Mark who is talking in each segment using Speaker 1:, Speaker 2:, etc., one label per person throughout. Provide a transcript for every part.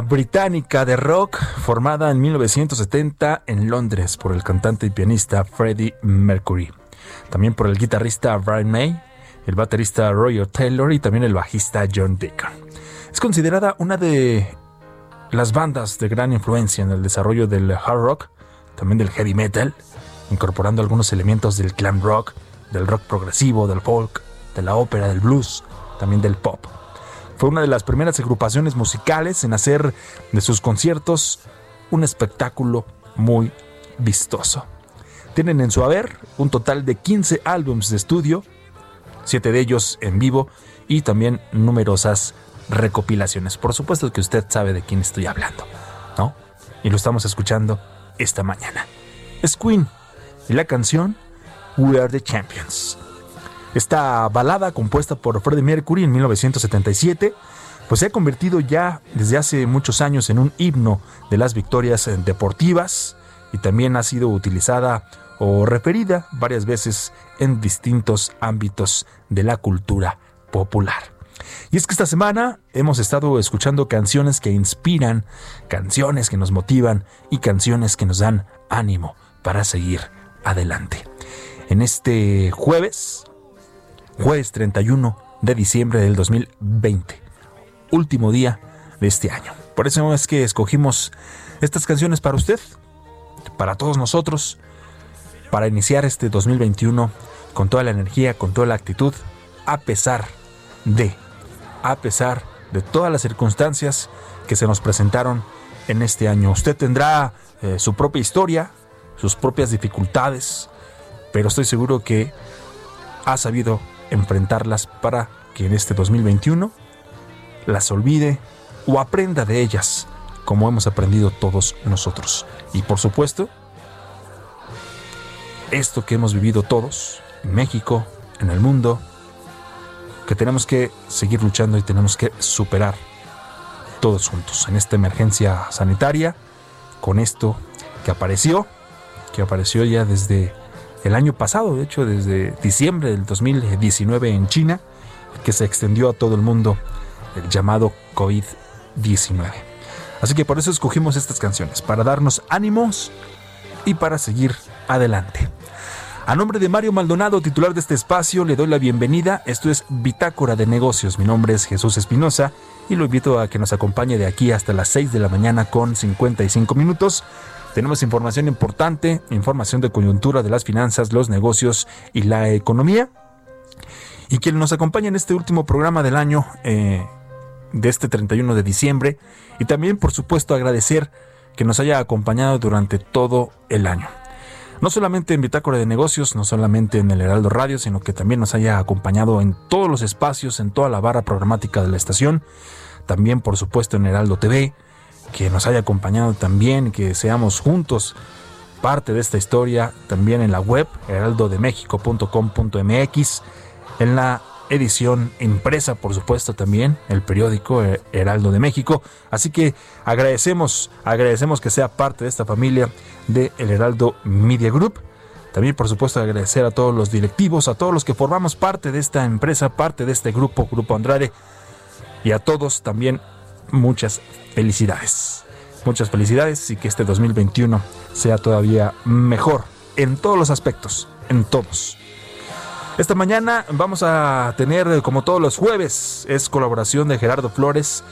Speaker 1: Británica de rock formada en 1970 en Londres por el cantante y pianista Freddie Mercury, también por el guitarrista Brian May, el baterista Roger Taylor y también el bajista John Deacon. Es considerada una de las bandas de gran influencia en el desarrollo del hard rock, también del heavy metal, incorporando algunos elementos del glam rock, del rock progresivo, del folk, de la ópera, del blues, también del pop. Fue una de las primeras agrupaciones musicales en hacer de sus conciertos un espectáculo muy vistoso. Tienen en su haber un total de 15 álbumes de estudio, 7 de ellos en vivo y también numerosas recopilaciones. Por supuesto que usted sabe de quién estoy hablando, ¿no? Y lo estamos escuchando esta mañana. Es Queen y la canción We Are the Champions. Esta balada compuesta por Freddie Mercury en 1977 pues se ha convertido ya desde hace muchos años en un himno de las victorias deportivas y también ha sido utilizada o referida varias veces en distintos ámbitos de la cultura popular. Y es que esta semana hemos estado escuchando canciones que inspiran, canciones que nos motivan y canciones que nos dan ánimo para seguir adelante. En este jueves, jueves 31 de diciembre del 2020, último día de este año. Por eso es que escogimos estas canciones para usted, para todos nosotros, para iniciar este 2021 con toda la energía, con toda la actitud, a pesar de, a pesar de todas las circunstancias que se nos presentaron en este año. Usted tendrá eh, su propia historia, sus propias dificultades, pero estoy seguro que ha sabido enfrentarlas para que en este 2021 las olvide o aprenda de ellas, como hemos aprendido todos nosotros. Y por supuesto, esto que hemos vivido todos, en México, en el mundo, que tenemos que seguir luchando y tenemos que superar todos juntos en esta emergencia sanitaria, con esto que apareció, que apareció ya desde el año pasado, de hecho desde diciembre del 2019 en China, que se extendió a todo el mundo el llamado COVID-19. Así que por eso escogimos estas canciones, para darnos ánimos y para seguir adelante. A nombre de Mario Maldonado, titular de este espacio, le doy la bienvenida. Esto es Bitácora de Negocios. Mi nombre es Jesús Espinosa y lo invito a que nos acompañe de aquí hasta las 6 de la mañana con 55 minutos. Tenemos información importante, información de coyuntura de las finanzas, los negocios y la economía. Y quien nos acompaña en este último programa del año, eh, de este 31 de diciembre. Y también, por supuesto, agradecer que nos haya acompañado durante todo el año. No solamente en Bitácora de Negocios, no solamente en el Heraldo Radio, sino que también nos haya acompañado en todos los espacios, en toda la barra programática de la estación. También, por supuesto, en Heraldo TV, que nos haya acompañado también, que seamos juntos parte de esta historia, también en la web heraldodemexico.com.mx, en la edición impresa, por supuesto, también, el periódico Heraldo de México. Así que agradecemos, agradecemos que sea parte de esta familia de El Heraldo Media Group. También, por supuesto, agradecer a todos los directivos, a todos los que formamos parte de esta empresa, parte de este grupo, Grupo Andrade, y a todos también muchas felicidades. Muchas felicidades y que este 2021 sea todavía mejor en todos los aspectos, en todos. Esta mañana vamos a tener, como todos los jueves, es colaboración de Gerardo Flores,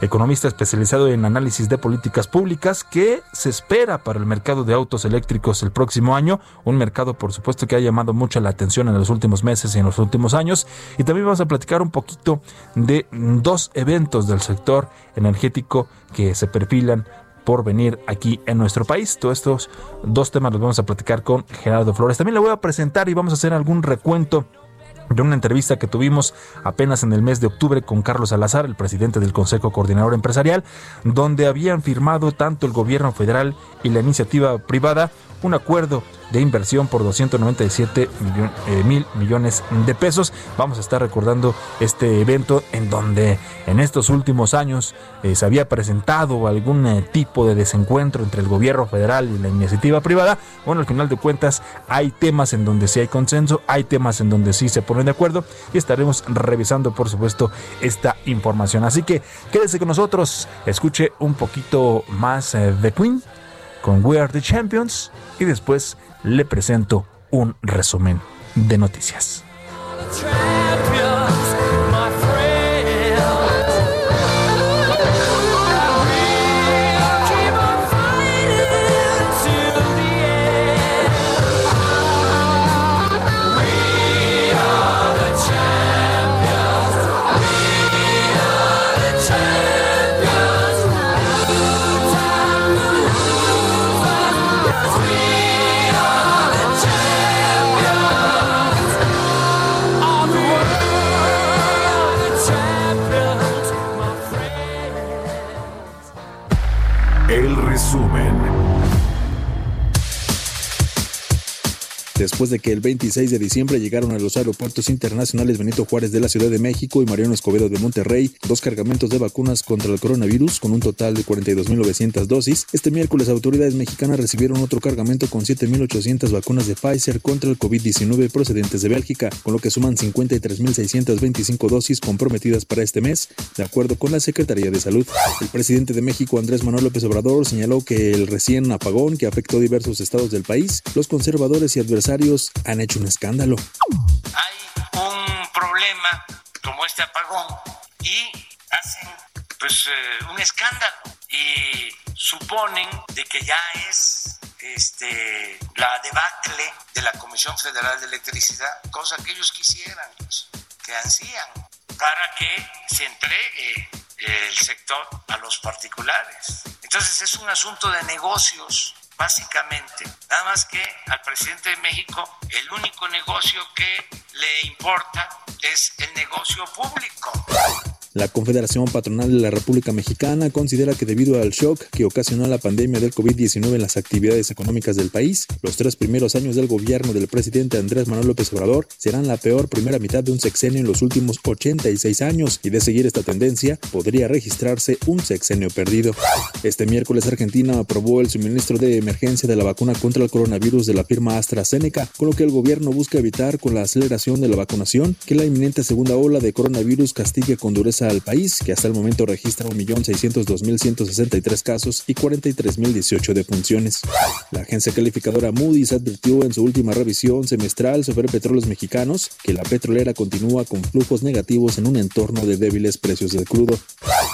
Speaker 1: economista especializado en análisis de políticas públicas, que se espera para el mercado de autos eléctricos el próximo año, un mercado por supuesto que ha llamado mucho la atención en los últimos meses y en los últimos años, y también vamos a platicar un poquito de dos eventos del sector energético que se perfilan por venir aquí en nuestro país. Todos estos dos temas los vamos a platicar con Gerardo Flores. También le voy a presentar y vamos a hacer algún recuento de una entrevista que tuvimos apenas en el mes de octubre con Carlos Salazar, el presidente del Consejo Coordinador Empresarial, donde habían firmado tanto el gobierno federal y la iniciativa privada un acuerdo de inversión por 297 eh, mil millones de pesos. Vamos a estar recordando este evento en donde en estos últimos años eh, se había presentado algún eh, tipo de desencuentro entre el gobierno federal y la iniciativa privada. Bueno, al final de cuentas hay temas en donde sí hay consenso, hay temas en donde sí se ponen de acuerdo y estaremos revisando por supuesto esta información. Así que quédese con nosotros, escuche un poquito más de Queen con We Are the Champions y después le presento un resumen de noticias.
Speaker 2: Después de que el 26 de diciembre llegaron a los aeropuertos internacionales Benito Juárez de la Ciudad de México y Mariano Escobedo de Monterrey dos cargamentos de vacunas contra el coronavirus con un total de 42.900 dosis. Este miércoles autoridades mexicanas recibieron otro cargamento con 7.800 vacunas de Pfizer contra el COVID-19 procedentes de Bélgica, con lo que suman 53.625 dosis comprometidas para este mes, de acuerdo con la Secretaría de Salud. El presidente de México, Andrés Manuel López Obrador, señaló que el recién apagón que afectó diversos estados del país, los conservadores y adversarios han hecho un escándalo.
Speaker 3: Hay un problema como este apagón y hacen pues eh, un escándalo y suponen de que ya es este, la debacle de la Comisión Federal de Electricidad, cosa que ellos quisieran, pues, que ansían, para que se entregue el sector a los particulares. Entonces es un asunto de negocios básicamente. Nada más que al presidente de México el único negocio que le importa es el negocio público.
Speaker 2: La Confederación Patronal de la República Mexicana considera que debido al shock que ocasionó la pandemia del COVID-19 en las actividades económicas del país, los tres primeros años del gobierno del presidente Andrés Manuel López Obrador serán la peor primera mitad de un sexenio en los últimos 86 años y de seguir esta tendencia podría registrarse un sexenio perdido. Este miércoles Argentina aprobó el suministro de emergencia de la vacuna contra el coronavirus de la firma AstraZeneca, con lo que el gobierno busca evitar con la aceleración de la vacunación que la inminente segunda ola de coronavirus castigue con dureza al país, que hasta el momento registra 1.602.163 casos y 43.018 defunciones. La agencia calificadora Moody's advirtió en su última revisión semestral sobre petróleos mexicanos que la petrolera continúa con flujos negativos en un entorno de débiles precios del crudo.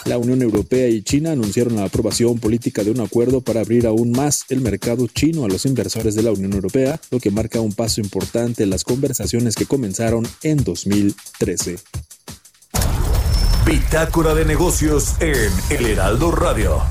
Speaker 2: La Unión Europea y China anunciaron la aprobación política de un acuerdo para abrir aún más el mercado chino a los inversores de la Unión Europea, lo que marca un paso importante en las conversaciones que comenzaron en 2013.
Speaker 4: Bitácora de negocios en El Heraldo Radio.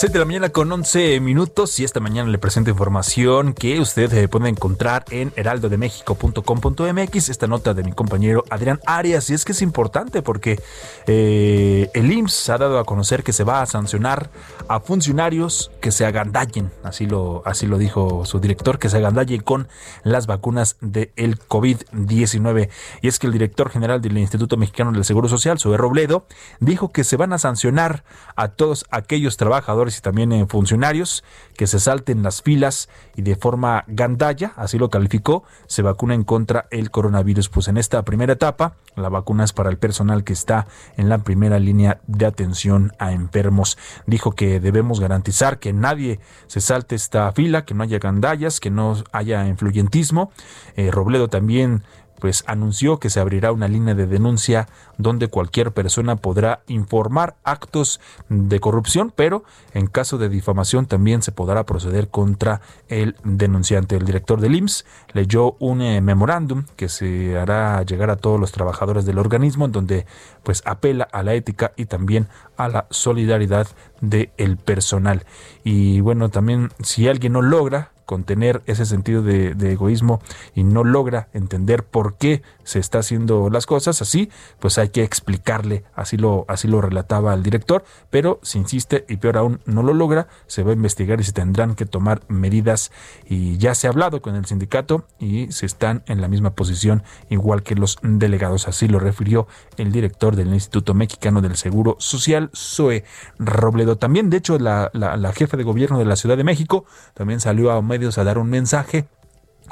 Speaker 1: 7 de la mañana con 11 minutos y esta mañana le presento información que usted eh, puede encontrar en heraldodemexico.com.mx, esta nota de mi compañero Adrián Arias, y es que es importante porque eh, el IMSS ha dado a conocer que se va a sancionar a funcionarios que se agandallen, así lo, así lo dijo su director, que se agandallen con las vacunas del COVID-19. Y es que el director general del Instituto Mexicano del Seguro Social, Zoe Robledo, dijo que se van a sancionar a todos aquellos trabajadores y también en funcionarios que se salten las filas y de forma gandalla, así lo calificó, se vacunen contra el coronavirus. Pues en esta primera etapa, la vacuna es para el personal que está en la primera línea de atención a enfermos. Dijo que debemos garantizar que nadie se salte esta fila, que no haya gandallas, que no haya influyentismo. Eh, Robledo también pues anunció que se abrirá una línea de denuncia donde cualquier persona podrá informar actos de corrupción, pero en caso de difamación también se podrá proceder contra el denunciante. El director del IMSS leyó un eh, memorándum que se hará llegar a todos los trabajadores del organismo en donde pues apela a la ética y también a la solidaridad del personal. Y bueno, también si alguien no logra contener ese sentido de, egoísmo y no logra entender por qué se está haciendo las cosas así, pues hay que explicarle, así lo, así lo relataba el director, pero si insiste y peor aún no lo logra, se va a investigar y se tendrán que tomar medidas y ya se ha hablado con el sindicato y se están en la misma posición igual que los delegados, así lo refirió el director del Instituto Mexicano del Seguro Social, Zoe Robledo. También, de hecho, la, la, la jefa de gobierno de la Ciudad de México también salió a a dar un mensaje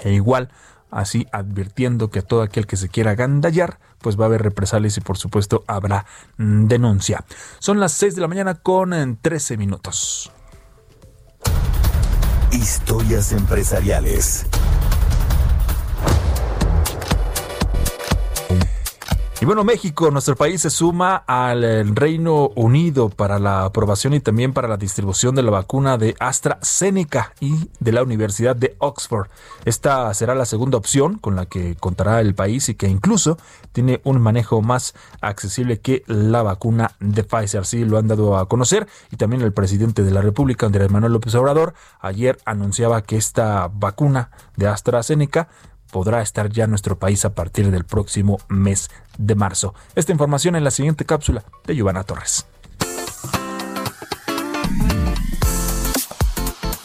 Speaker 1: e igual así advirtiendo que a todo aquel que se quiera gandallar, pues va a haber represalias y por supuesto habrá mm, denuncia. Son las 6 de la mañana con 13 minutos.
Speaker 4: Historias empresariales.
Speaker 1: Y bueno, México, nuestro país se suma al eh, Reino Unido para la aprobación y también para la distribución de la vacuna de AstraZeneca y de la Universidad de Oxford. Esta será la segunda opción con la que contará el país y que incluso tiene un manejo más accesible que la vacuna de Pfizer. Sí, lo han dado a conocer y también el presidente de la República, Andrés Manuel López Obrador, ayer anunciaba que esta vacuna de AstraZeneca podrá estar ya nuestro país a partir del próximo mes de marzo. Esta información en la siguiente cápsula de Giovanna Torres.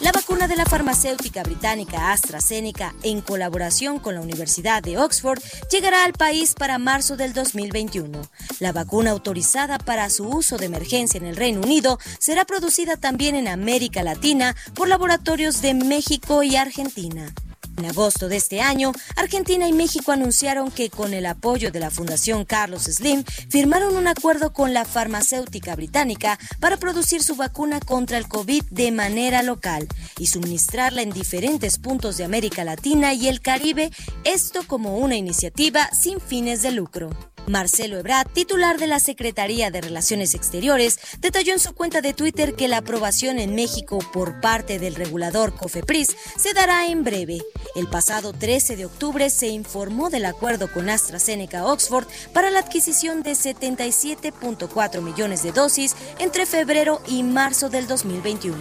Speaker 5: La vacuna de la farmacéutica británica AstraZeneca, en colaboración con la Universidad de Oxford, llegará al país para marzo del 2021. La vacuna autorizada para su uso de emergencia en el Reino Unido será producida también en América Latina por laboratorios de México y Argentina. En agosto de este año, Argentina y México anunciaron que con el apoyo de la Fundación Carlos Slim firmaron un acuerdo con la farmacéutica británica para producir su vacuna contra el COVID de manera local y suministrarla en diferentes puntos de América Latina y el Caribe, esto como una iniciativa sin fines de lucro. Marcelo Ebrard, titular de la Secretaría de Relaciones Exteriores, detalló en su cuenta de Twitter que la aprobación en México por parte del regulador COFEPRIS se dará en breve. El pasado 13 de octubre se informó del acuerdo con AstraZeneca Oxford para la adquisición de 77.4 millones de dosis entre febrero y marzo del 2021,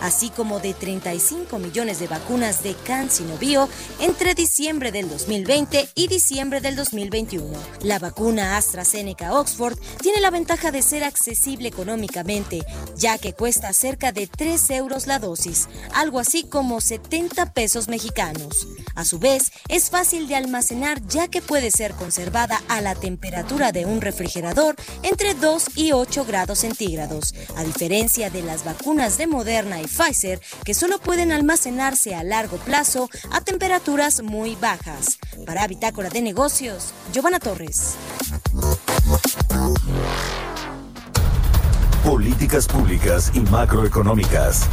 Speaker 5: así como de 35 millones de vacunas de CanSino Bio entre diciembre del 2020 y diciembre del 2021. La vacuna AstraZeneca Oxford tiene la ventaja de ser accesible económicamente, ya que cuesta cerca de 3 euros la dosis, algo así como 70 pesos mexicanos. A su vez, es fácil de almacenar ya que puede ser conservada a la temperatura de un refrigerador entre 2 y 8 grados centígrados, a diferencia de las vacunas de Moderna y Pfizer que solo pueden almacenarse a largo plazo a temperaturas muy bajas. Para Bitácora de Negocios, Giovanna Torres.
Speaker 4: Políticas públicas y macroeconómicas.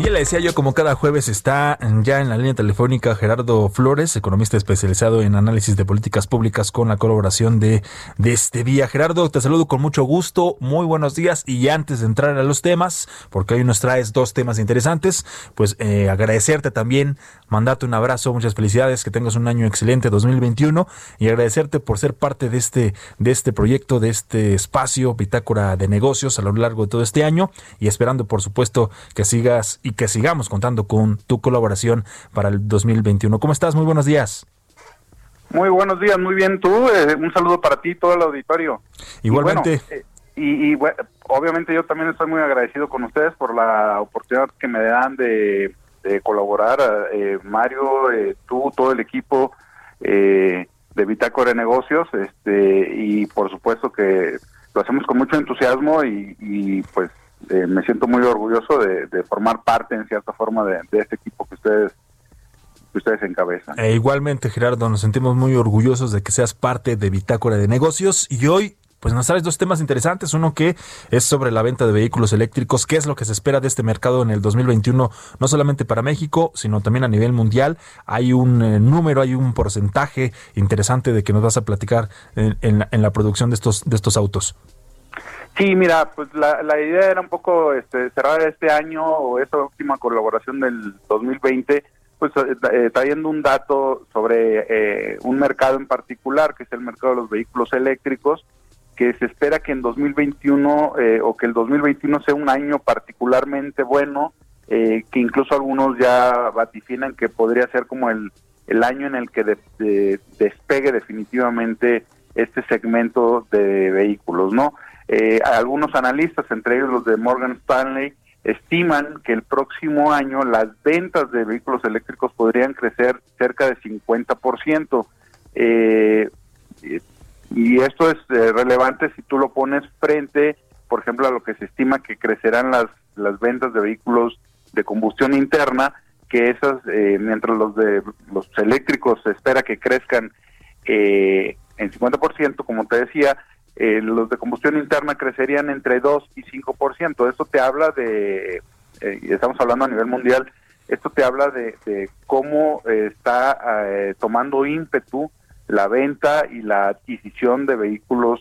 Speaker 1: Y le decía yo, como cada jueves está ya en la línea telefónica Gerardo Flores, economista especializado en análisis de políticas públicas con la colaboración de, de este día. Gerardo, te saludo con mucho gusto, muy buenos días y antes de entrar a los temas, porque hoy nos traes dos temas interesantes, pues eh, agradecerte también, mandarte un abrazo, muchas felicidades, que tengas un año excelente 2021 y agradecerte por ser parte de este, de este proyecto, de este espacio, Bitácora de Negocios a lo largo de todo este año y esperando por supuesto que sigas y que sigamos contando con tu colaboración para el 2021. ¿Cómo estás? Muy buenos días.
Speaker 6: Muy buenos días, muy bien tú. Eh, un saludo para ti y todo el auditorio.
Speaker 1: Igualmente.
Speaker 6: Y, bueno, y, obviamente yo también estoy muy agradecido con ustedes por la oportunidad que me dan de, colaborar. Eh, Mario, eh, tú, todo el equipo de Bitácora de Negocios, este, y por supuesto que lo hacemos con mucho entusiasmo y, y pues eh, me siento muy orgulloso de, formar parte en cierta forma de, este equipo que ustedes que ustedes encabezan.
Speaker 1: E igualmente, Gerardo, nos sentimos muy orgullosos de que seas parte de Bitácora de Negocios y hoy pues nos traes dos temas interesantes. Uno que es sobre la venta de vehículos eléctricos. ¿Qué es lo que se espera de este mercado en el 2021? No solamente para México, sino también a nivel mundial. Hay un eh, número, hay un porcentaje interesante de que nos vas a platicar en, en la producción de estos, de estos autos.
Speaker 6: Sí, mira, pues la, la idea era un poco este, cerrar este año o esta última colaboración del 2020, pues eh, eh, trayendo un dato sobre eh, un mercado en particular, que es el mercado de los vehículos eléctricos, que se espera que en 2021 o que el 2021 sea un año particularmente bueno, que incluso algunos ya vatifinan que podría ser como el, el año en el que despegue definitivamente este segmento de vehículos, ¿no? Eh, algunos analistas, entre ellos los de Morgan Stanley, estiman que el próximo año las ventas de vehículos eléctricos podrían crecer cerca de 50%. Eh, y esto es eh, relevante si tú lo pones frente, por ejemplo, a lo que se estima que crecerán las, las ventas de vehículos de combustión interna, que esas, eh, mientras los de los eléctricos se espera que crezcan en 50%, como te decía, eh, los de combustión interna crecerían entre 2 y 5%. Esto te habla de, eh, estamos hablando a nivel mundial, esto te habla de, cómo eh, está tomando ímpetu la venta y la adquisición de vehículos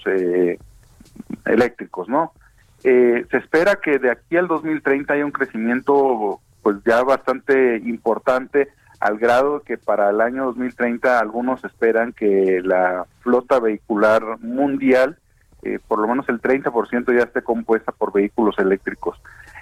Speaker 6: eléctricos, ¿no? se espera que de aquí al 2030 haya un crecimiento pues ya bastante importante al grado que para el año 2030 algunos esperan que la flota vehicular mundial eh, por lo menos el 30% ya esté compuesta por vehículos eléctricos.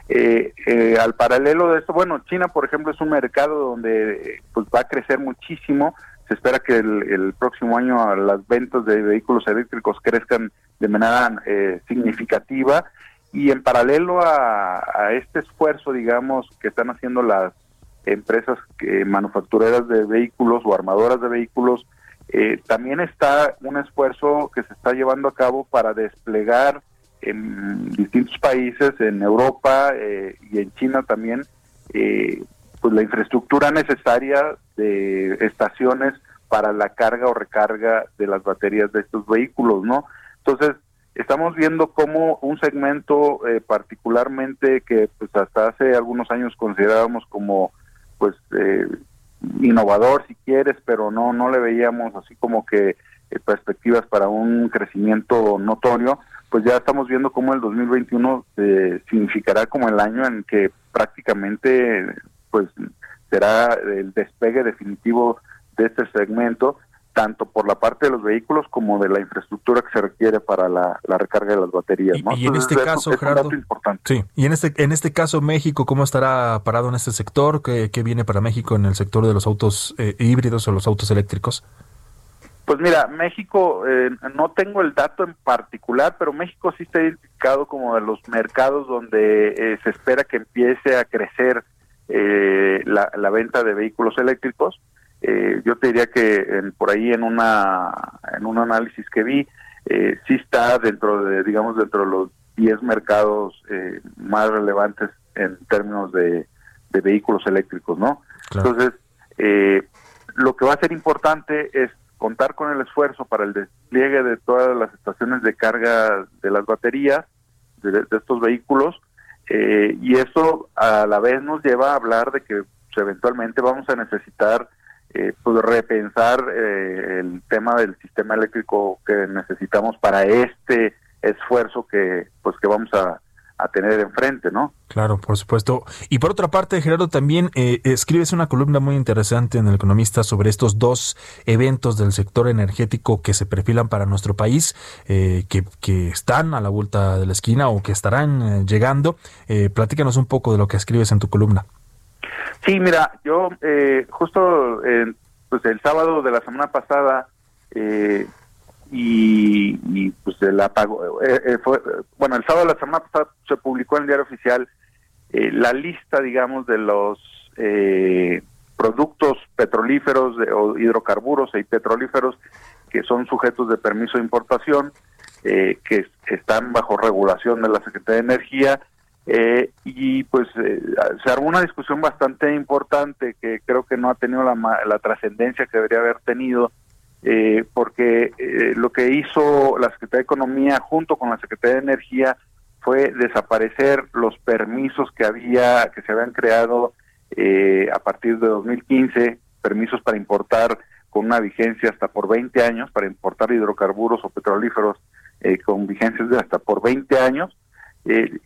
Speaker 6: Eh, eh, al paralelo de esto, bueno, China, por ejemplo, es un mercado donde pues va a crecer muchísimo. Se espera que el, próximo año las ventas de vehículos eléctricos crezcan de manera significativa y en paralelo a, este esfuerzo, digamos, que están haciendo las empresas que, manufactureras de vehículos o armadoras de vehículos eh, también está un esfuerzo que se está llevando a cabo para desplegar en distintos países, en Europa eh, y en China también, eh, pues la infraestructura necesaria de estaciones para la carga o recarga de las baterías de estos vehículos, ¿no? Entonces, estamos viendo cómo un segmento particularmente que pues hasta hace algunos años considerábamos como pues eh, innovador si quieres, pero no no le veíamos así como que eh, perspectivas para un crecimiento notorio, pues ya estamos viendo cómo el 2021 eh, significará como el año en que prácticamente pues será el despegue definitivo de este segmento tanto por la parte de los vehículos como de la infraestructura que se requiere para la, recarga de las baterías.
Speaker 1: Y, en este caso, Gerardo, sí. Y en este en este caso México, ¿cómo estará parado en este sector? ¿Qué, viene para México en el sector de los autos eh, híbridos o los autos eléctricos?
Speaker 6: Pues mira, México, eh, no tengo el dato en particular, pero México sí está identificado como de los mercados donde eh, se espera que empiece a crecer eh, la, la, venta de vehículos eléctricos. Yo te diría que en, por ahí en una en un análisis que vi, sí está dentro de, digamos, dentro de los 10 mercados más relevantes en términos de, de vehículos eléctricos, ¿no? Entonces, lo que va a ser importante es contar con el esfuerzo para el despliegue de todas las estaciones de carga de las baterías de, estos vehículos eh, y eso a la vez nos lleva a hablar de que pues, eventualmente vamos a necesitar eh, pues repensar eh, el tema del sistema eléctrico que necesitamos para este esfuerzo que pues que vamos a, a tener enfrente, ¿no?
Speaker 1: Claro, por supuesto. Y por otra parte, Gerardo, también eh, escribes una columna muy interesante en El Economista sobre estos dos eventos del sector energético que se perfilan para nuestro país, eh, que, que, están a la vuelta de la esquina o que estarán eh, llegando. Eh, platícanos un poco de lo que escribes en tu columna.
Speaker 6: Sí, mira, yo justo pues el sábado de la semana pasada y, y, pues el apago eh, eh, fue, bueno el sábado de la semana pasada se publicó en el diario oficial eh, la lista digamos de los productos petrolíferos o hidrocarburos y petrolíferos que son sujetos de permiso de importación que están bajo regulación de la Secretaría de Energía y pues se armó una discusión bastante importante que creo que no ha tenido la, la trascendencia que debería haber tenido eh, porque eh, lo que hizo la Secretaría de Economía junto con la Secretaría de Energía fue desaparecer los permisos que había, que se habían creado eh, a partir de 2015, permisos para importar con una vigencia hasta por 20 años, para importar hidrocarburos o petrolíferos con vigencias de hasta por 20 años,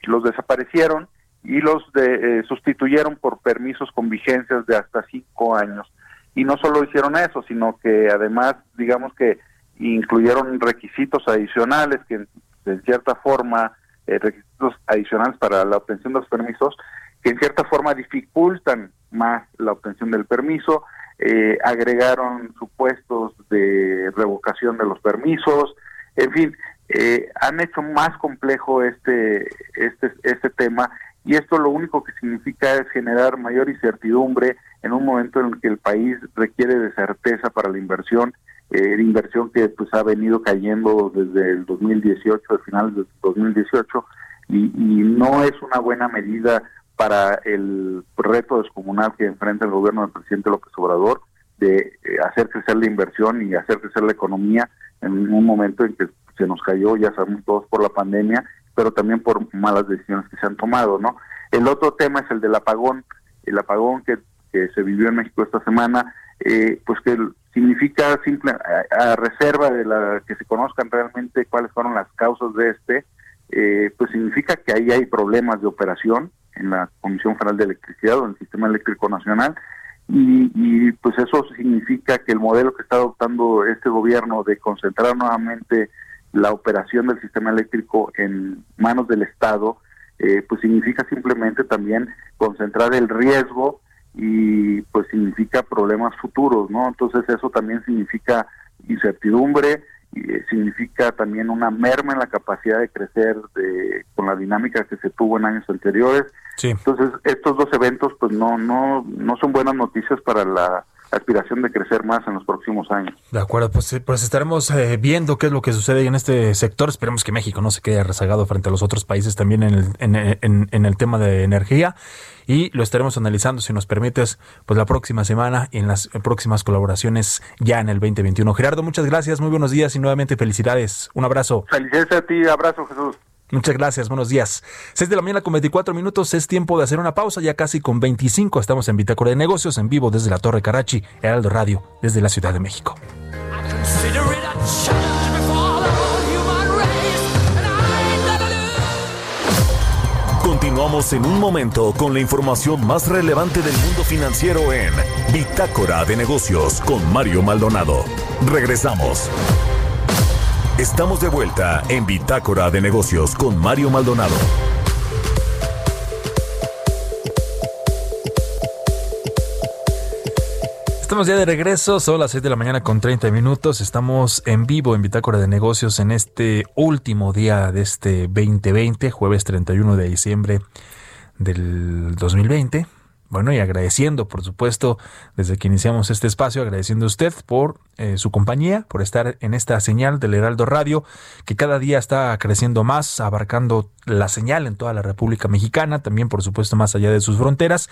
Speaker 6: los desaparecieron y los de, sustituyeron por permisos con vigencias de hasta 5 años. Y no solo hicieron eso, sino que además, digamos que incluyeron requisitos adicionales que en, cierta forma, eh, requisitos adicionales para la obtención de los permisos, que en cierta forma dificultan más la obtención del permiso, eh, agregaron supuestos de revocación de los permisos, en fin, eh, han hecho más complejo este, este, este tema y esto lo único que significa es generar mayor incertidumbre en un momento en el que el país requiere de certeza para la inversión, eh, inversión que pues ha venido cayendo desde el 2018, al final del 2018, y, y no es una buena medida para el reto descomunal que enfrenta el gobierno del presidente López Obrador de eh, hacer crecer la inversión y hacer crecer la economía en un momento en que se nos cayó, ya sabemos todos, por la pandemia pero también por malas decisiones que se han tomado, ¿no? El otro tema es el del apagón, el apagón que, se vivió en México esta semana, eh, pues que significa simple a, reserva de la que se conozcan realmente cuáles fueron las causas de este, eh, pues significa que ahí hay problemas de operación en la Comisión Federal de Electricidad o en el Sistema Eléctrico Nacional y, y pues eso significa que el modelo que está adoptando este gobierno de concentrar nuevamente la operación del sistema eléctrico en manos del Estado, eh, pues significa simplemente también concentrar el riesgo y pues significa problemas futuros, ¿no? Entonces eso también significa incertidumbre, y, eh, significa también una merma en la capacidad de crecer de, con la dinámica que se tuvo en años anteriores. Entonces estos dos eventos pues no no no son buenas noticias para la aspiración de crecer más en los próximos años.
Speaker 1: De acuerdo, pues, pues estaremos eh, viendo qué es lo que sucede en este sector. Esperemos que México no se quede rezagado frente a los otros países también en el, en, en, el tema de energía y lo estaremos analizando, si nos permites, pues la próxima semana y en las próximas colaboraciones ya en el 2021. Gerardo, muchas gracias, muy buenos días y nuevamente felicidades. Un abrazo.
Speaker 6: Felicidades a ti, abrazo Jesús.
Speaker 1: Muchas gracias, buenos días. 6 de la mañana con 24 minutos, es tiempo de hacer una pausa, ya casi con 25 estamos en Bitácora de Negocios, en vivo desde la Torre Carachi, Heraldo Radio, desde la Ciudad de México.
Speaker 4: Continuamos en un momento con la información más relevante del mundo financiero en Bitácora de Negocios con Mario Maldonado. Regresamos. Estamos de vuelta en Bitácora de Negocios con Mario Maldonado.
Speaker 1: Estamos ya de regreso, son las 6 de la mañana con 30 minutos. Estamos en vivo en Bitácora de Negocios en este último día de este 2020, jueves 31 de diciembre del 2020. Bueno, y agradeciendo, por supuesto, desde que iniciamos este espacio, agradeciendo a usted por eh, su compañía, por estar en esta señal del Heraldo Radio, que cada día está creciendo más, abarcando la señal en toda la República Mexicana, también, por supuesto, más allá de sus fronteras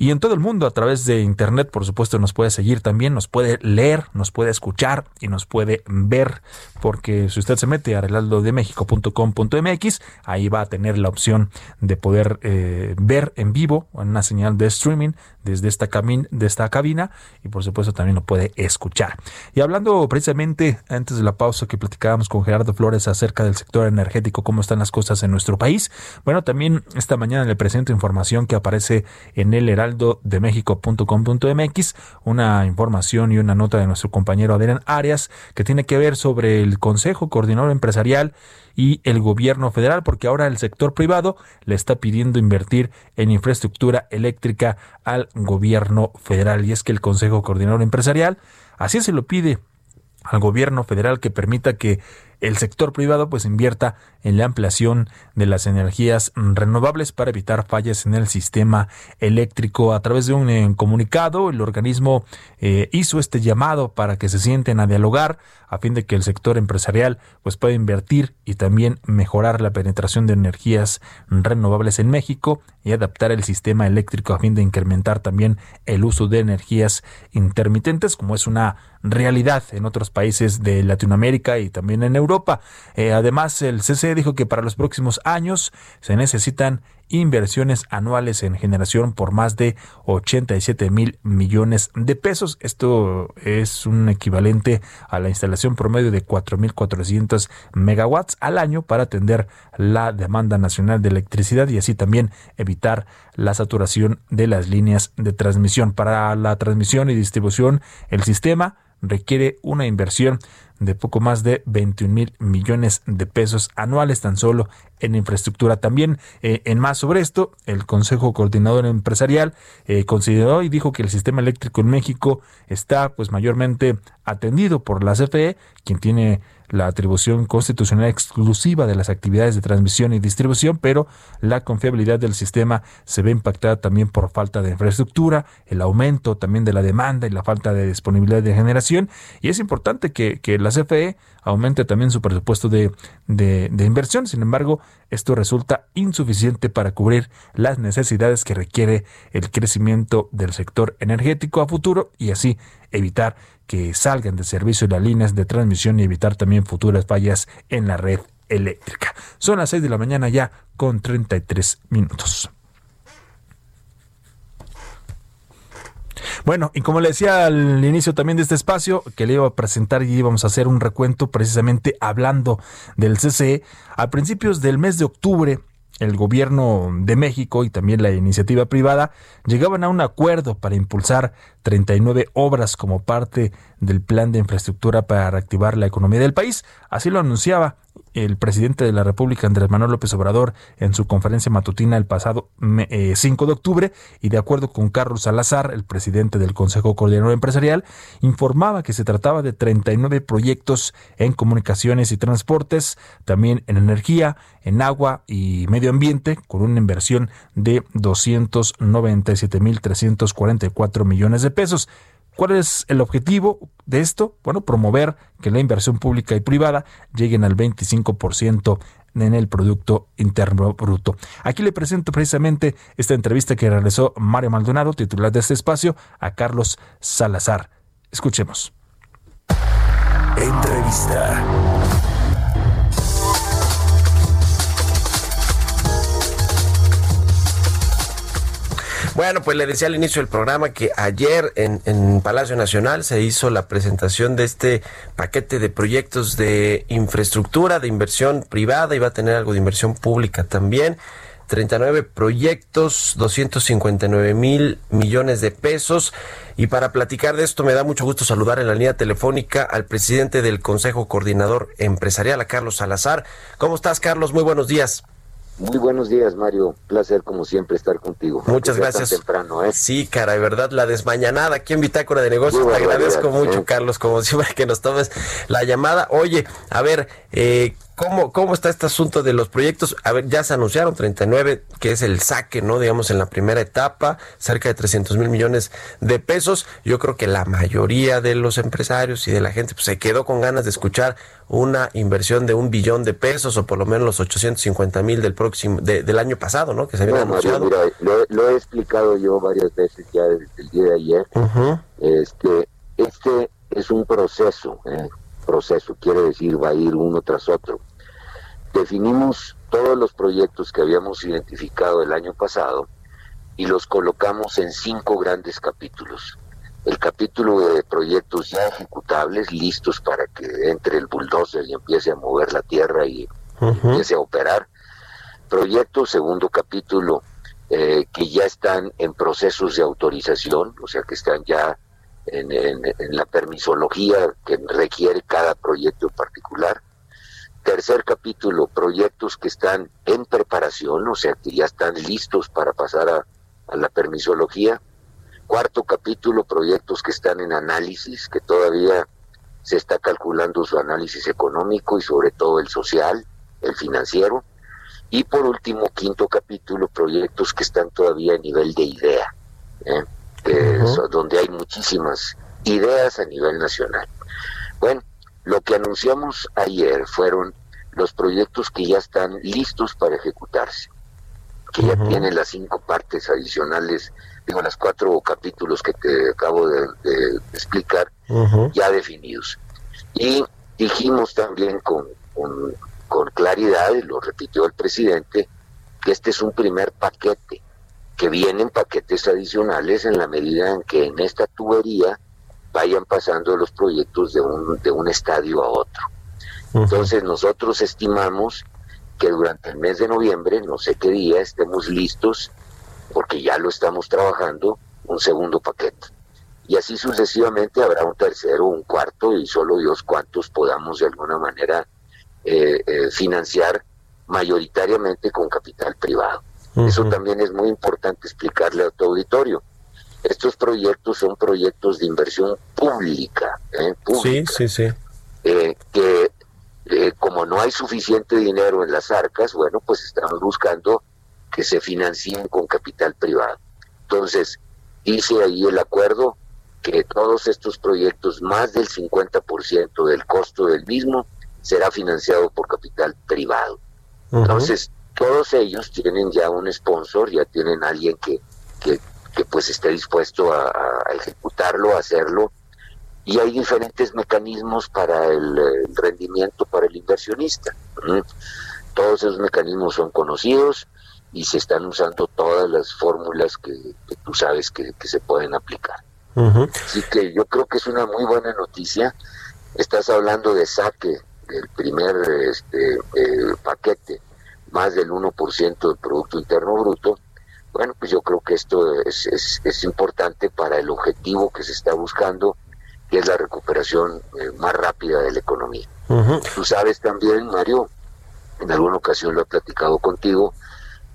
Speaker 1: y en todo el mundo a través de internet, por supuesto, nos puede seguir también, nos puede leer, nos puede escuchar y nos puede ver, porque si usted se mete a heraldodemexico.com.mx, ahí va a tener la opción de poder eh, ver en vivo una señal de streaming desde esta, de esta cabina y por supuesto también lo puede escuchar. Y hablando precisamente antes de la pausa que platicábamos con Gerardo Flores acerca del sector energético, cómo están las cosas en nuestro país, bueno, también esta mañana le presento información que aparece en el heraldodemexico.com.mx, una información y una nota de nuestro compañero Adrián Arias que tiene que ver sobre el Consejo Coordinador Empresarial y el gobierno federal, porque ahora el sector privado le está pidiendo invertir en infraestructura eléctrica al gobierno federal. Y es que el Consejo Coordinador Empresarial así se lo pide al gobierno federal que permita que el sector privado pues invierta en la ampliación de las energías renovables para evitar fallas en el sistema eléctrico. A través de un eh, comunicado, el organismo eh, hizo este llamado para que se sienten a dialogar a fin de que el sector empresarial pues pueda invertir y también mejorar la penetración de energías renovables en México y adaptar el sistema eléctrico a fin de incrementar también el uso de energías intermitentes como es una realidad en otros países de Latinoamérica y también en Europa. Eh, además, el CCE dijo que para los próximos años se necesitan inversiones anuales en generación por más de 87 mil millones de pesos. Esto es un equivalente a la instalación promedio de 4.400 megawatts al año para atender la demanda nacional de electricidad y así también evitar la saturación de las líneas de transmisión. Para la transmisión y distribución, el sistema requiere una inversión de poco más de 21 mil millones de pesos anuales tan solo en infraestructura. También eh, en más sobre esto, el Consejo Coordinador Empresarial eh, consideró y dijo que el sistema eléctrico en México está pues mayormente atendido por la CFE, quien tiene la atribución constitucional exclusiva de las actividades de transmisión y distribución, pero la confiabilidad del sistema se ve impactada también por falta de infraestructura, el aumento también de la demanda y la falta de disponibilidad de generación. Y es importante que, que la CFE aumente también su presupuesto de, de, de inversión. Sin embargo, esto resulta insuficiente para cubrir las necesidades que requiere el crecimiento del sector energético a futuro y así evitar que salgan de servicio las líneas de transmisión y evitar también futuras fallas en la red eléctrica. Son las 6 de la mañana ya con 33 minutos. Bueno, y como le decía al inicio también de este espacio, que le iba a presentar y íbamos a hacer un recuento precisamente hablando del CCE, a principios del mes de octubre el gobierno de México y también la iniciativa privada llegaban a un acuerdo para impulsar 39 obras como parte del plan de infraestructura para reactivar la economía del país. Así lo anunciaba el presidente de la República, Andrés Manuel López Obrador, en su conferencia matutina el pasado 5 eh, de octubre, y de acuerdo con Carlos Salazar, el presidente del Consejo Coordinador Empresarial, informaba que se trataba de 39 proyectos en comunicaciones y transportes, también en energía, en agua y medio ambiente, con una inversión de 297.344 millones de pesos. ¿Cuál es el objetivo de esto? Bueno, promover que la inversión pública y privada lleguen al 25% en el Producto Interno Bruto. Aquí le presento precisamente esta entrevista que realizó Mario Maldonado, titular de este espacio, a Carlos Salazar. Escuchemos.
Speaker 4: Entrevista.
Speaker 7: Bueno, pues le decía al inicio del programa que ayer en, Palacio Nacional se hizo la presentación de este paquete de proyectos de infraestructura, de inversión privada y va a tener algo de inversión pública también. 39 proyectos, 259 mil millones de pesos. Y para platicar de esto me da mucho gusto saludar en la línea telefónica al presidente del Consejo Coordinador Empresarial, a Carlos Salazar. ¿Cómo estás, Carlos? Muy buenos días.
Speaker 8: Muy buenos días, Mario. Placer, como siempre, estar contigo.
Speaker 7: Muchas gracias.
Speaker 8: Temprano, ¿eh?
Speaker 7: Sí, cara, de verdad, la desmañanada aquí en Bitácora de Negocios. Te agradezco mucho, ¿eh? Carlos, como siempre, que nos tomes la llamada. Oye, a ver, eh, ¿Cómo, ¿Cómo está este asunto de los proyectos? A ver, ya se anunciaron 39, que es el saque, ¿no? Digamos, en la primera etapa, cerca de 300 mil millones de pesos. Yo creo que la mayoría de los empresarios y de la gente pues, se quedó con ganas de escuchar una inversión de un billón de pesos o por lo menos los 850 mil del próximo, del año pasado, ¿no? Que se había anunciado.
Speaker 8: mira, lo, he explicado yo varias veces ya desde el día de ayer. Este, este es un proceso, ¿eh? proceso, quiere decir va a ir uno tras otro definimos todos los proyectos que habíamos identificado el año pasado y los colocamos en cinco grandes capítulos. El capítulo de proyectos ya ejecutables, listos para que entre el bulldozer y empiece a mover la tierra y empiece a operar. Proyectos, segundo capítulo, eh, que ya están en procesos de autorización, o sea que están ya en, en la permisología que requiere cada proyecto en particular Tercer capítulo, proyectos que están en preparación, o sea, que ya están listos para pasar a, la permisología. Cuarto capítulo, proyectos que están en análisis, que todavía se está calculando su análisis económico y sobre todo el social, el financiero. Y por último, quinto capítulo, proyectos que están todavía a nivel de idea, ¿eh? donde hay muchísimas ideas a nivel nacional. Bueno, lo que anunciamos ayer fueron los proyectos que ya están listos para ejecutarse, que ya tienen las cinco partes adicionales, digo, los cuatro capítulos que te acabo de, explicar, ya definidos. Y dijimos también con, con, con claridad, y lo repitió el presidente, que este es un primer paquete, que vienen paquetes adicionales en la medida en que en esta tubería vayan pasando los proyectos de un, de un estadio a otro. Entonces nosotros estimamos que durante el mes de noviembre, no sé qué día, estemos listos, porque ya lo estamos trabajando, un segundo paquete. Y así sucesivamente habrá un tercero, un cuarto, y solo Dios cuantos podamos de alguna manera eh, eh, financiar mayoritariamente con capital privado. Eso también es muy importante explicarle a tu auditorio. Estos proyectos son proyectos de inversión pública, ¿eh?
Speaker 7: Sí, sí, sí.
Speaker 8: Eh, que eh, como no hay suficiente dinero en las arcas, bueno, pues estamos buscando que se financien con capital privado. Entonces, dice ahí el acuerdo que todos estos proyectos, más del 50% del costo del mismo, será financiado por capital privado. Entonces, todos ellos tienen ya un sponsor, ya tienen alguien que, que, que pues esté dispuesto a, ejecutarlo, a hacerlo. Y hay diferentes mecanismos para el, rendimiento para el inversionista. Todos esos mecanismos son conocidos y se están usando todas las fórmulas que, tú sabes que, se pueden aplicar. Así que yo creo que es una muy buena noticia. Estás hablando de saque, el primer este, eh, paquete, más del 1% del Producto Interno Bruto bueno, pues yo creo que esto es, es, importante para el objetivo que se está buscando, que es la recuperación eh, más rápida de la economía. Tú sabes también, Mario, en alguna ocasión lo he platicado contigo,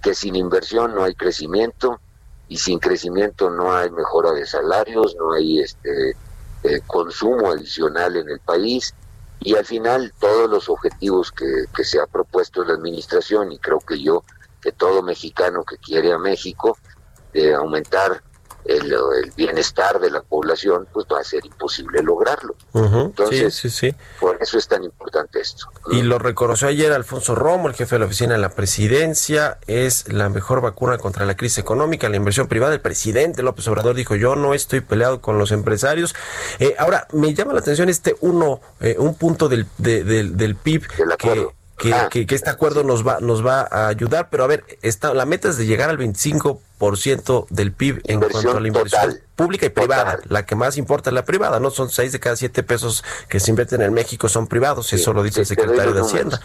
Speaker 8: que sin inversión no hay crecimiento y sin crecimiento no hay mejora de salarios, no hay este eh, consumo adicional en el país y al final todos los objetivos que, que se ha propuesto la administración y creo que yo que todo mexicano que quiere a México, de aumentar el, bienestar de la población, pues va a ser imposible lograrlo. Entonces, sí, sí, sí. por eso es tan importante esto.
Speaker 7: Y lo reconoció ayer Alfonso Romo, el jefe de la oficina de la presidencia, es la mejor vacuna contra la crisis económica, la inversión privada. El presidente López Obrador dijo, yo no estoy peleado con los empresarios. Eh, ahora, me llama la atención este uno, eh, un punto del, del PIB que Que, que, este acuerdo nos va nos va a ayudar, pero a ver, está, la meta es de llegar al 25% del PIB en cuanto a la inversión pública y privada. La que más importa es la privada, no son 6 de cada 7 pesos que se invierten en México son privados, eso lo dice el secretario de Hacienda.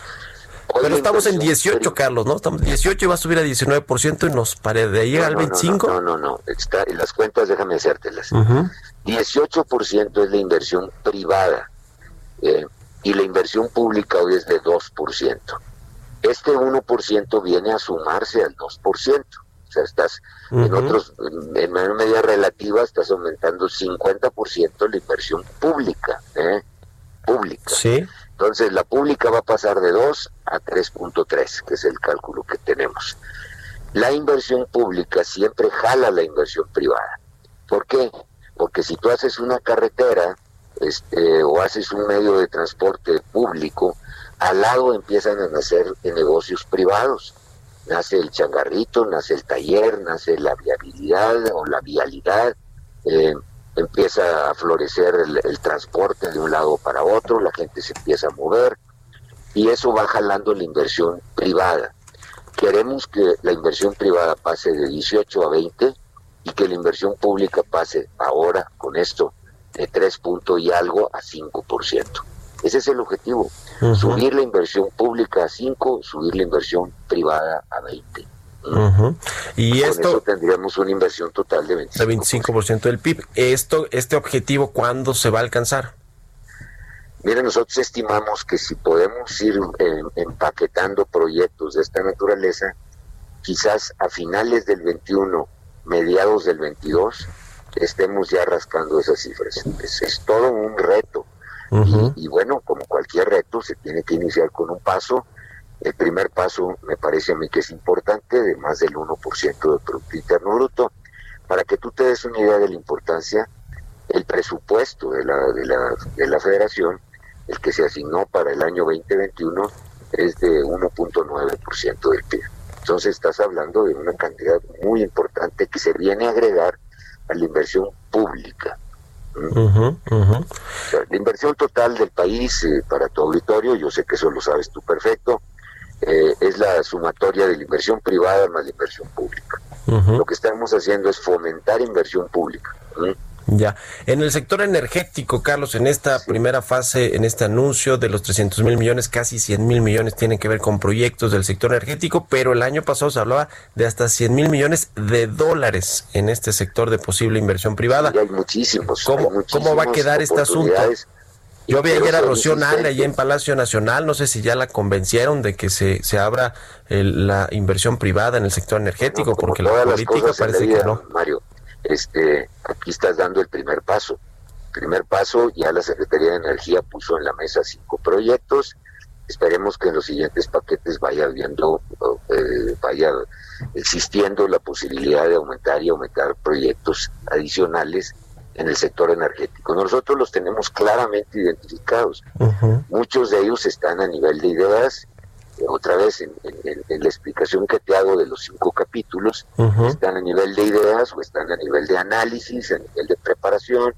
Speaker 7: Pero estamos en 18, Carlos, ¿no? Estamos en 18 y va a subir a 19% y nos pare de ahí al 25.
Speaker 8: No, no, no, Está, en las cuentas déjame hacértelas. 18% es la inversión privada. Eh, y la inversión pública hoy es de 2%. Este 1% viene a sumarse al 2%. O sea, estás en otros, en medida relativa, estás aumentando 50% la inversión pública, ¿eh? Pública.
Speaker 7: Sí.
Speaker 8: Entonces, la pública va a pasar de 2 a 3.3, que es el cálculo que tenemos. La inversión pública siempre jala la inversión privada. ¿Por qué? Porque si tú haces una carretera este, o haces un medio de transporte público, al lado empiezan a nacer negocios privados nace el changarrito, nace el taller, nace la viabilidad o la vialidad, eh, empieza a florecer el, transporte de un lado para otro, la gente se empieza a mover y eso va jalando la inversión privada. Queremos que la inversión privada pase de 18 a 20 y que la inversión pública pase ahora con esto de 3 puntos y algo a 5%. Ese es el objetivo. Subir la inversión pública a 5, subir la inversión privada a 20.
Speaker 7: Y
Speaker 8: Con
Speaker 7: esto
Speaker 8: eso tendríamos una inversión total de 25%.
Speaker 7: de 25% del PIB. Esto, este objetivo, ¿cuándo se va a alcanzar?
Speaker 8: Mire, nosotros estimamos que si podemos ir eh, empaquetando proyectos de esta naturaleza, quizás a finales del 21, mediados del 22, estemos ya rascando esas cifras. es todo un reto y, bueno, como cualquier reto, se tiene que iniciar con un paso. El primer paso me parece a mí que es importante, de más del 1% del Producto Interno Bruto. Para que tú te des una idea de la importancia, el presupuesto de la, de la, de la federación, el que se asignó para el año 2021, es de 1.9% del PIB. Entonces estás hablando de una cantidad muy importante que se viene a agregar a la inversión pública la inversión total del país eh, para tu auditorio, yo sé que eso lo sabes tú perfecto, eh, es la sumatoria de la inversión privada más la inversión pública. Lo que estamos haciendo es fomentar inversión pública.
Speaker 7: Ya. En el sector energético, Carlos, en esta primera fase, en este anuncio de los 300 mil millones, casi 100 mil millones tienen que ver con proyectos del sector energético, pero el año pasado se hablaba de hasta 100 mil millones de dólares en este sector de posible inversión privada.
Speaker 8: hay muchísimos.
Speaker 7: ¿Cómo, ¿cómo va a quedar este asunto? Yo vi ayer a Rocío Nale allí en Palacio Nacional, no sé si ya la convencieron de que se, se abra la inversión privada en el sector energético, porque la política parece que no.
Speaker 8: Mario, este, aquí estás dando el primer paso. Primer paso, ya la Secretaría de Energía puso en la mesa cinco proyectos. Esperemos que en los siguientes paquetes vaya viendo, eh, vaya existiendo la posibilidad de aumentar y aumentar proyectos adicionales en el sector energético. Nosotros los tenemos claramente identificados. Muchos de ellos están a nivel de ideas otra vez en, la explicación que te hago de los cinco capítulos, están a nivel de ideas o están a nivel de análisis, a nivel de preparación,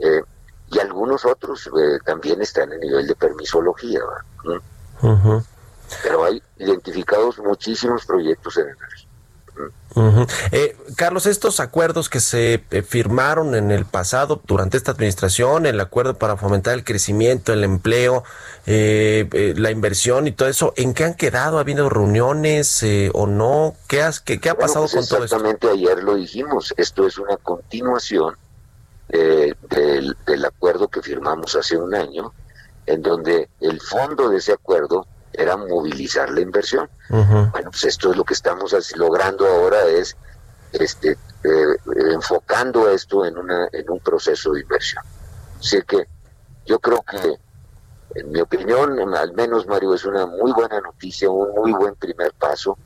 Speaker 8: eh, y algunos otros eh, también están a nivel de permisología. Pero hay identificados muchísimos proyectos en energía.
Speaker 7: Eh, Carlos, estos acuerdos que se eh, firmaron en el pasado durante esta administración, el acuerdo para fomentar el crecimiento, el empleo, eh, la inversión y todo eso, ¿en qué han quedado? ¿Ha habido reuniones o no? ¿Qué, qué, ha pasado
Speaker 8: pues
Speaker 7: con todo
Speaker 8: esto? Exactamente ayer lo dijimos, esto es una continuación del, del acuerdo que firmamos hace un año, en donde el fondo de ese acuerdo era movilizar la inversión. Bueno, pues esto es lo que estamos logrando ahora es este eh, enfocando esto en una en un proceso de inversión. Así que yo creo que en mi opinión, al menos Mario es una muy buena noticia, un muy buen primer paso.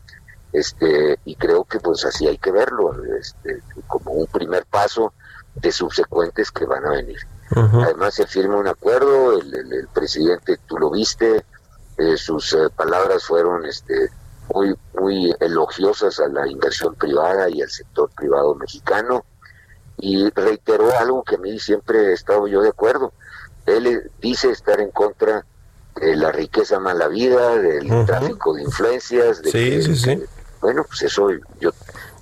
Speaker 8: Este, y creo que pues así hay que verlo, este, como un primer paso de subsecuentes que van a venir. Además se firma un acuerdo, el, presidente, tú lo viste, eh, sus eh, palabras fueron este, muy, muy elogiosas a la inversión privada y al sector privado mexicano y reiteró algo que a mí siempre he estado yo de acuerdo. Él eh, dice estar en contra de la riqueza mala vida, del tráfico de influencias. De
Speaker 7: sí, sí, sí.
Speaker 8: bueno, pues eso yo...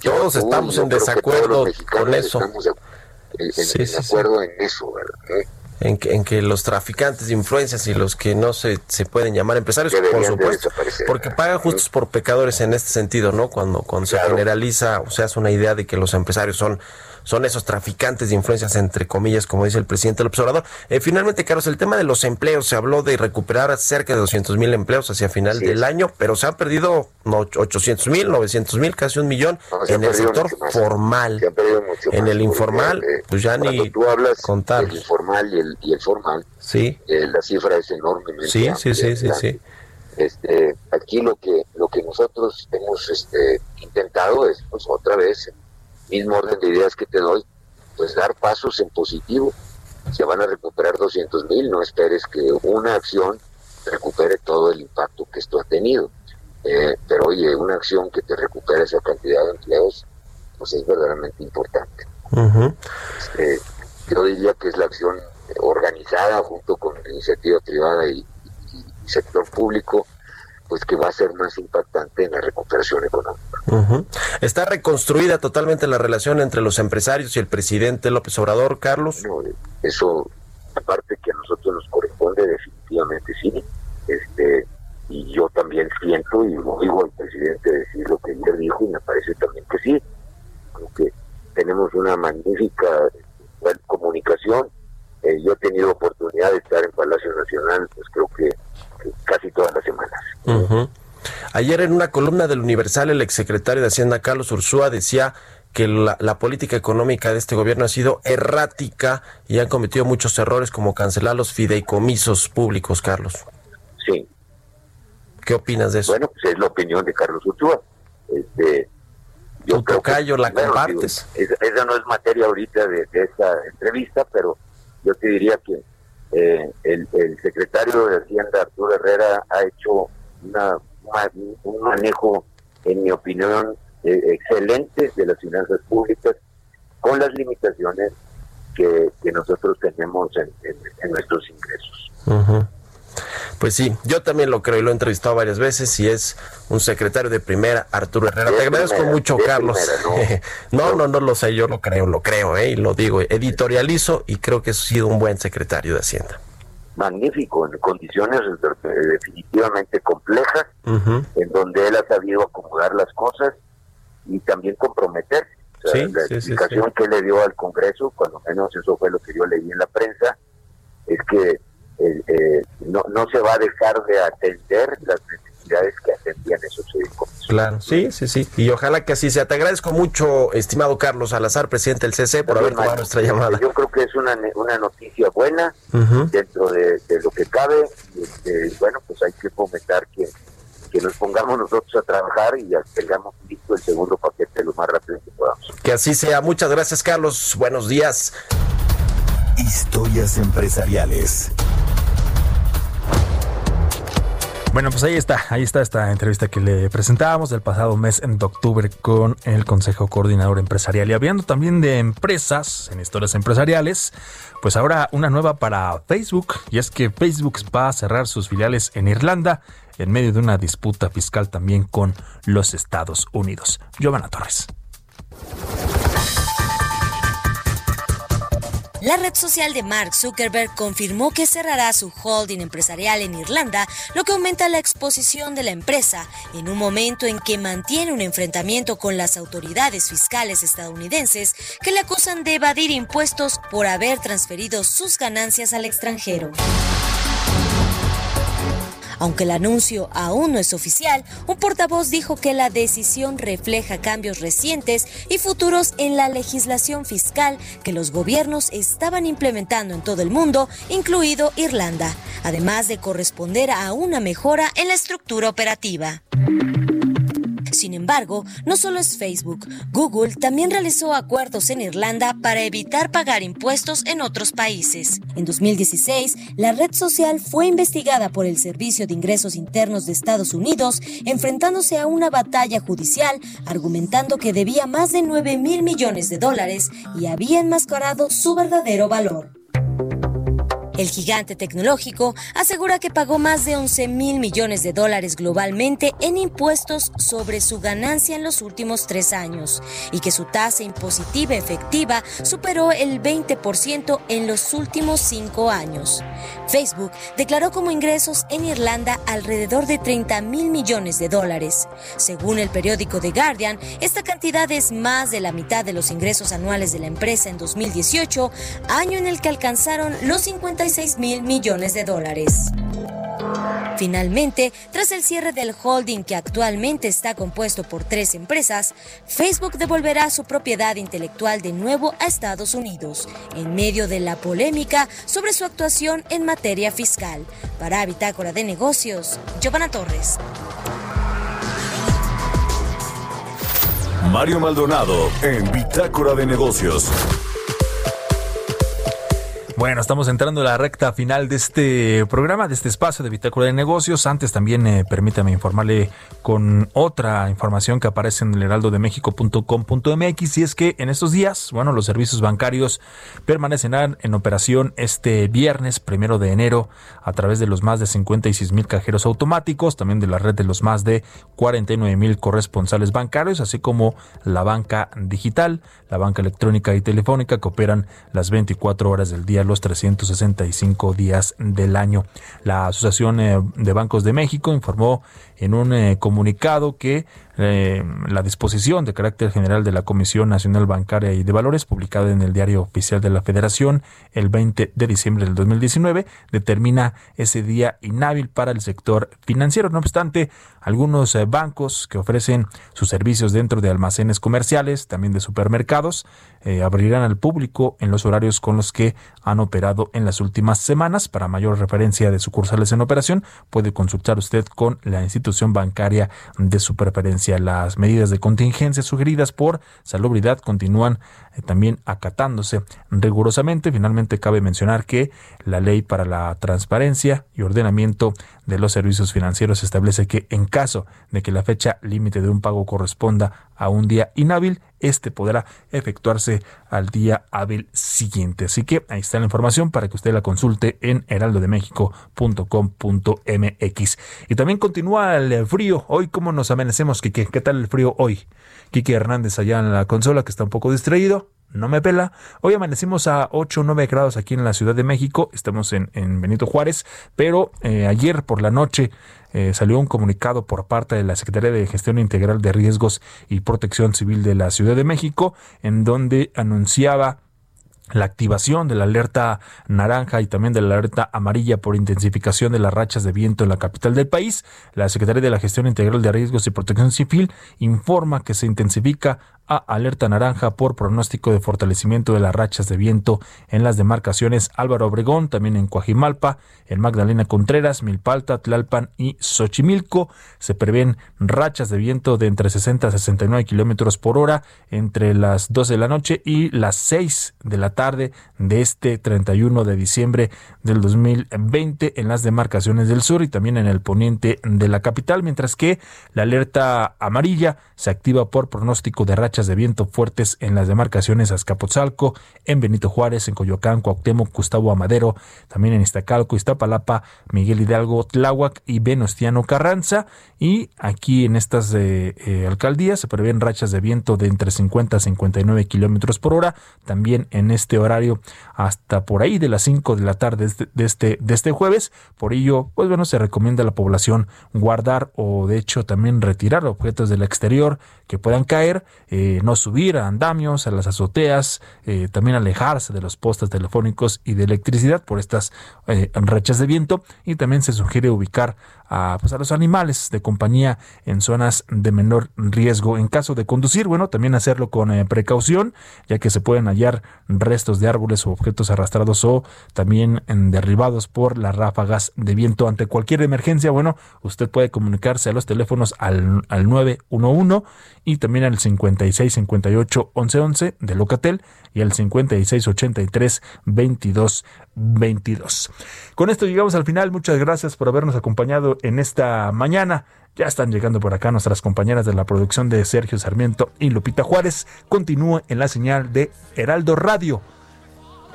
Speaker 7: Todos estamos en desacuerdo con eso.
Speaker 8: Estamos en, acuerdo en eso, ¿verdad?
Speaker 7: En que, en que los traficantes de influencias y los que no se, se pueden llamar empresarios, por supuesto, porque pagan justos por pecadores en este sentido, ¿no? Cuando, cuando se generaliza o se hace una idea de que los empresarios son son esos traficantes de influencias, entre comillas, como dice el presidente del observador. Eh, finalmente, Carlos, el tema de los empleos, se habló de recuperar cerca de 200 mil empleos hacia final del año, pero se han perdido 800 mil, 900 mil, casi un millón en el sector formal. en el informal, pues ya ni
Speaker 8: tú hablas
Speaker 7: contar.
Speaker 8: El informal y el, y el formal,
Speaker 7: sí.
Speaker 8: Eh, la cifra es enormemente
Speaker 7: Sí,
Speaker 8: amplia,
Speaker 7: sí, sí, sí.
Speaker 8: Este, aquí lo que lo que nosotros hemos este, intentado es, pues otra vez, mismo orden de ideas que te doy, pues dar pasos en positivo. Se van a recuperar 200 mil, no esperes que una acción recupere todo el impacto que esto ha tenido. Eh, pero oye, una acción que te recupere esa cantidad de empleos, pues es verdaderamente importante. Este, yo diría que es la acción organizada junto con la iniciativa privada y, y sector público, pues que va a ser más impactante en la recuperación económica.
Speaker 7: Está reconstruida totalmente la relación entre los empresarios y el presidente López Obrador, Carlos.
Speaker 8: No, eso, aparte que a nosotros nos corresponde, definitivamente sí. Este, y yo también siento y oigo al presidente decir lo que ayer dijo y me parece también que sí. Creo que tenemos una magnífica comunicación. Eh, yo he tenido oportunidad de estar en Palacio Nacional, pues creo que, que casi todas las semanas.
Speaker 7: Ayer en una columna del Universal, el exsecretario de Hacienda, Carlos Ursúa, decía que la, la política económica de este gobierno ha sido errática y han cometido muchos errores como cancelar los fideicomisos públicos, Carlos.
Speaker 8: Sí.
Speaker 7: ¿Qué opinas de eso?
Speaker 8: Bueno, pues es la opinión de Carlos Ursúa. Este, yo
Speaker 7: Tu
Speaker 8: creo
Speaker 7: tocayo, la
Speaker 8: bueno,
Speaker 7: compartes.
Speaker 8: digo, esa, esa no es materia ahorita de, de esta entrevista, pero yo te diría que eh, el, el secretario de Hacienda, Arturo Herrera, ha hecho una, un manejo, en mi opinión, eh, excelente de las finanzas públicas, con las limitaciones que, nosotros tenemos en, nuestros ingresos.
Speaker 7: Pues sí, yo también lo creo y lo he entrevistado varias veces y es un secretario de primera, Arturo Herrera. Te agradezco
Speaker 8: primera,
Speaker 7: mucho, Carlos.
Speaker 8: primera,
Speaker 7: no, no, no lo sé, yo lo creo, lo creo, ¿eh? y lo digo, editorializo y creo que ha sido un buen secretario de Hacienda.
Speaker 8: Magnífico, en condiciones definitivamente complejas, en donde él ha sabido acomodar las cosas y también comprometerse. O sea,
Speaker 7: Sí,
Speaker 8: la
Speaker 7: sí,
Speaker 8: explicación
Speaker 7: sí.
Speaker 8: que le dio al Congreso, cuando menos eso fue lo que yo leí en la prensa, es que eh, eh, no, no se va a dejar de atender las necesidades que atendían esos fideicomisos.
Speaker 7: Claro, sí, sí, sí. Y ojalá que así sea. Te agradezco mucho, estimado Carlos Salazar, presidente del CC, por haber tomado nuestra llamada.
Speaker 8: Yo creo que es una, una noticia buena dentro de, de lo que cabe. Este, bueno, pues hay que fomentar que, que nos pongamos nosotros a trabajar y ya tengamos listo el segundo paquete lo más rápido que podamos.
Speaker 7: Que así sea. Muchas gracias, Carlos. Buenos días.
Speaker 4: Historias empresariales.
Speaker 1: Bueno, pues ahí está, ahí está esta entrevista que le presentábamos del pasado mes de octubre con el Consejo Coordinador Empresarial. Y hablando también de empresas, en historias empresariales, pues ahora una nueva para Facebook, y es que Facebook va a cerrar sus filiales en Irlanda en medio de una disputa fiscal también con los Estados Unidos. Giovanna Torres.
Speaker 5: La red social de Mark Zuckerberg confirmó que cerrará su holding empresarial en Irlanda, lo que aumenta la exposición de la empresa en un momento en que mantiene un enfrentamiento con las autoridades fiscales estadounidenses que le acusan de evadir impuestos por haber transferido sus ganancias al extranjero. Aunque el anuncio aún no es oficial, un portavoz dijo que la decisión refleja cambios recientes y futuros en la legislación fiscal que los gobiernos estaban implementando en todo el mundo, incluido Irlanda, además de corresponder a una mejora en la estructura operativa. Sin embargo, no solo es Facebook, Google también realizó acuerdos en Irlanda para evitar pagar impuestos en otros países. En 2016, la red social fue investigada por el Servicio de Ingresos Internos de Estados Unidos, enfrentándose a una batalla judicial, argumentando que debía más de 9 mil millones de dólares y había enmascarado su verdadero valor. El gigante tecnológico asegura que pagó más de 11 mil millones de dólares globalmente en impuestos sobre su ganancia en los últimos tres años y que su tasa impositiva efectiva superó el 20% en los últimos cinco años. Facebook declaró como ingresos en Irlanda alrededor de 30 mil millones de dólares. Según el periódico The Guardian, esta cantidad es más de la mitad de los ingresos anuales de la empresa en 2018, año en el que alcanzaron los 56 mil millones de dólares. Finalmente, tras el cierre del holding que actualmente está compuesto por tres empresas, Facebook devolverá su propiedad intelectual de nuevo a Estados Unidos, en medio de la polémica sobre su actuación en materia fiscal. Para Bitácora de Negocios, Giovanna Torres.
Speaker 4: Mario Maldonado en Bitácora de Negocios.
Speaker 1: Bueno, estamos entrando a la recta final de este programa, de este espacio de Bitácora de Negocios. Antes también eh, permítame informarle con otra información que aparece en el heraldodemexico.com.mx y es que en estos días, bueno, los servicios bancarios permanecerán en operación este viernes primero de enero a través de los más de 56 mil cajeros automáticos, también de la red de los más de 49 mil corresponsales bancarios, así como la banca digital, la banca electrónica y telefónica que operan las 24 horas del día los 365 días del año. La Asociación eh, de Bancos de México informó en un eh, comunicado que eh, la disposición de carácter general de la Comisión Nacional Bancaria y de Valores, publicada en el Diario Oficial de la Federación el 20 de diciembre del 2019, determina ese día inhábil para el sector financiero. No obstante, algunos eh, bancos que ofrecen sus servicios dentro de almacenes comerciales, también de supermercados, abrirán al público en los horarios con los que han operado en las últimas semanas. Para mayor referencia de sucursales en operación, puede consultar usted con la institución bancaria de su preferencia. Las medidas de contingencia sugeridas por Salubridad continúan eh, también acatándose rigurosamente. Finalmente, cabe mencionar que la ley para la transparencia y ordenamiento de los servicios financieros establece que en caso de que la fecha límite de un pago corresponda a un día inhábil, este podrá efectuarse al día hábil siguiente. Así que ahí está la información para que usted la consulte en heraldodemexico.com.mx. Y también continúa el frío. Hoy, ¿cómo nos amanecemos, Quique? ¿Qué tal el frío hoy? Quique Hernández allá en la consola, que está un poco distraído no me pela. Hoy amanecimos a 8 o 9 grados aquí en la Ciudad de México, estamos en, Benito Juárez, pero eh, ayer por la noche eh, salió un comunicado por parte de la Secretaría de Gestión Integral de Riesgos y Protección Civil de la Ciudad de México, en donde anunciaba la activación de la alerta naranja y también de la alerta amarilla por intensificación de las rachas de viento en la capital del país. La Secretaría de la Gestión Integral de Riesgos y Protección Civil informa que se intensifica a alerta naranja por pronóstico de fortalecimiento de las rachas de viento en las demarcaciones Álvaro Obregón, también en Coajimalpa, en Magdalena Contreras, Milpalta, Tlalpan y Xochimilco. Se prevén rachas de viento de entre 60 a 69 kilómetros por hora entre las 12 de la noche y las 6 de la tarde de este 31 de diciembre del 2020 en las demarcaciones del sur y también en el poniente de la capital, mientras que la alerta amarilla se activa por pronóstico de rachas de viento fuertes en las demarcaciones Azcapotzalco, en Benito Juárez, en Coyoacán, Cuauhtémoc, Gustavo Amadero, también en Iztacalco, Iztapalapa, Miguel Hidalgo, Tláhuac y Venustiano Carranza. Y aquí en estas eh, eh, alcaldías se prevén rachas de viento de entre 50 a 59 kilómetros por hora. También en este horario hasta por ahí de las 5 de la tarde de este, de este jueves. Por ello, pues bueno, se recomienda a la población guardar o de hecho también retirar objetos del exterior que puedan caer. Eh, no subir a andamios, a las azoteas, eh, también alejarse de los postes telefónicos y de electricidad por estas eh, rachas de viento. Y también se sugiere ubicar a, pues a los animales de compañía en zonas de menor riesgo. En caso de conducir, bueno, también hacerlo con eh, precaución, ya que se pueden hallar restos de árboles o objetos arrastrados o también derribados por las ráfagas de viento. Ante cualquier emergencia, bueno, usted puede comunicarse a los teléfonos al, al 911 y también al 56 58 11 11 de Locatel y al 56 83 22 22. Con esto llegamos al final. Muchas gracias por habernos acompañado en esta mañana. Ya están llegando por acá nuestras compañeras de la producción de Sergio Sarmiento y Lupita Juárez. Continúe en la señal de Heraldo Radio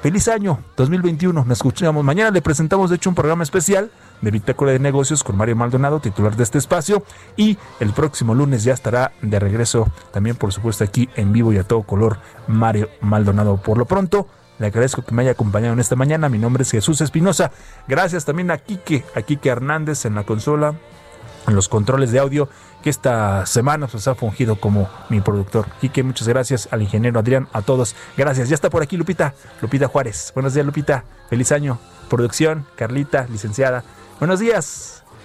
Speaker 1: feliz año 2021. Nos escuchamos mañana. Le presentamos, de hecho, un programa especial de Bitácora de Negocios con Mario Maldonado, titular de este espacio. Y el próximo lunes ya estará de regreso, también, por supuesto, aquí en vivo y a todo color, Mario Maldonado. Por lo pronto, le agradezco que me haya acompañado en esta mañana. Mi nombre es Jesús Espinosa. Gracias también a Quique, a Quique Hernández en la consola, en los controles de audio, que esta semana pues, ha fungido como mi productor. Quique, muchas gracias al ingeniero Adrián, a todos. Gracias. Ya está por aquí Lupita, Lupita Juárez. Buenos días, Lupita. Feliz año. Producción, Carlita, licenciada. Buenos días.